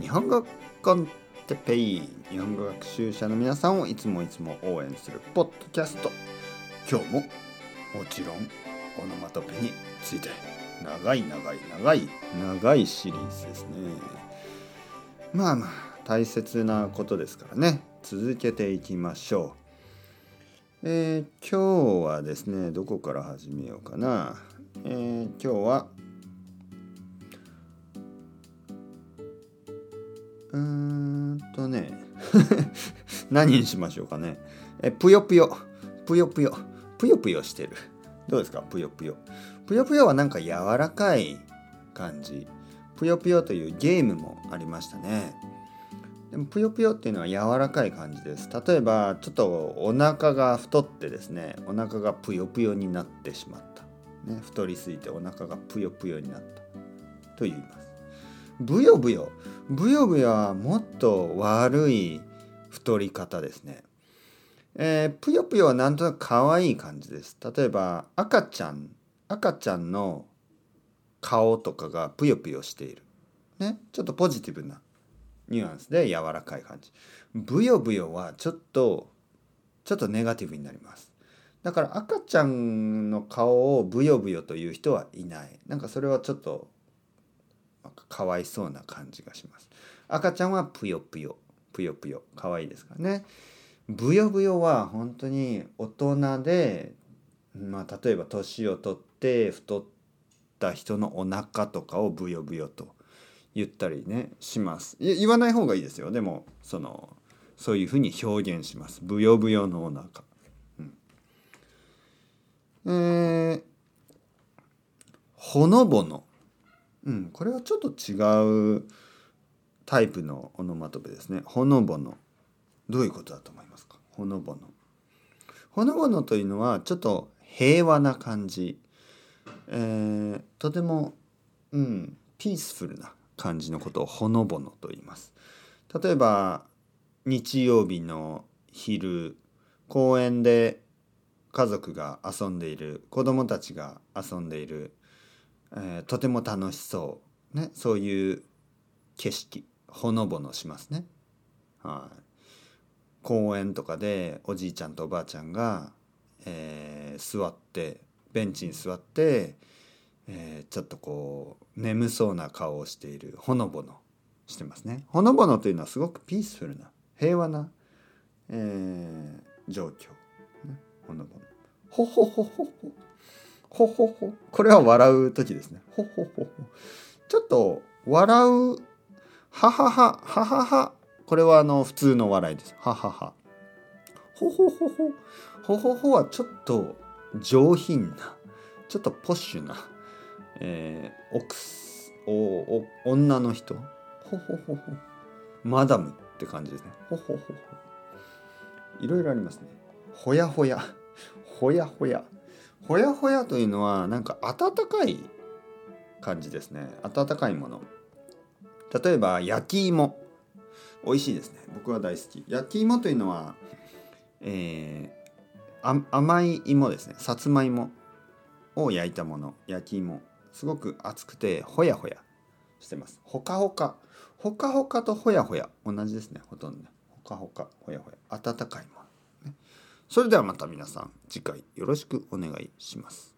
日本語コンテペイ日本語学習者の皆さんをいつもいつも応援するポッドキャスト。今日ももちろんオノマトペについて長い長い長い長いシリーズですね。まあまあ大切なことですからね。続けていきましょう。えー、今日はですねどこから始めようかな。えー、今日はうーんとね 何にしましょうかね。えぷよぷよ。ぷよぷよ。ぷよぷよしてる。どうですか？ぷよぷよ。ぷよぷよはなんか柔らかい感じ。ぷよぷよというゲームもありましたね。でもぷよぷよっていうのは柔らかい感じです。例えばちょっとお腹が太ってですね。お腹がぷよぷよになってしまった。ね、太りすぎてお腹がぷよぷよになった。と言います。ブヨブヨブヨブヨはもっと悪い太り方ですね。えー、ぷよぷよはなんとなく可愛い感じです。例えば赤ちゃん赤ちゃんの顔とかがぷよぷよしている。ね、ちょっとポジティブなニュアンスで柔らかい感じ。ブヨブヨはちょっとちょっとネガティブになります。だから赤ちゃんの顔をブヨブヨという人はいないなんかそれはちょっとかわいそうな感じがします。赤ちゃんはぷよぷよ。ぷよぷよ。かわいいですからね。ブヨブヨは本当に大人でまあ例えば年を取って太った人のお腹とかをブヨブヨと言ったりねします。言わない方がいいですよ。でもそのそういうふうに表現します。ブヨブヨのお腹。えー、ほのぼの。うん、これはちょっと違うタイプのオノマトペですね。ほのぼの。どういうことだと思いますか？ほのぼの。ほのぼのというのはちょっと平和な感じ。えー、とても、うん、ピースフルな感じのことをほのぼのと言います。例えば日曜日の昼公園で家族が遊んでいる子供たちが遊んでいる、えー、とても楽しそう、ね、そういう景色ほのぼのしますね。はい、公園とかでおじいちゃんとおばあちゃんが、えー、座ってベンチに座って、えー、ちょっとこう眠そうな顔をしているほのぼのしてますね。ほのぼのというのはすごくピースフルな平和な、えー、状況。ほのぼの。ほほほほほ。ほほほ。これは笑う時ですね。ほほほほ。ちょっと笑う。ははは。ははは。これはあの普通の笑いです。ははは。ほほほほ。ほほほはちょっと上品な。ちょっとポッシュな。えー、オクス。おお女の人。ほほほほ。マダムって感じですね。ほほほほ。いろいろありますね。ほやほや。ほやほやほやほやというのはなんか温かい感じですね。温かいもの。例えば焼き芋。美味しいですね。僕は大好き。焼き芋というのは、えー、甘い芋ですね。さつまいもを焼いたもの。焼き芋。すごく熱くてほやほやしてます。ほかほか。ほかほかとほやほや。同じですね。ほとんど。ほかほかほやほや。温かいもの。ね。それではまた皆さん次回よろしくお願いします。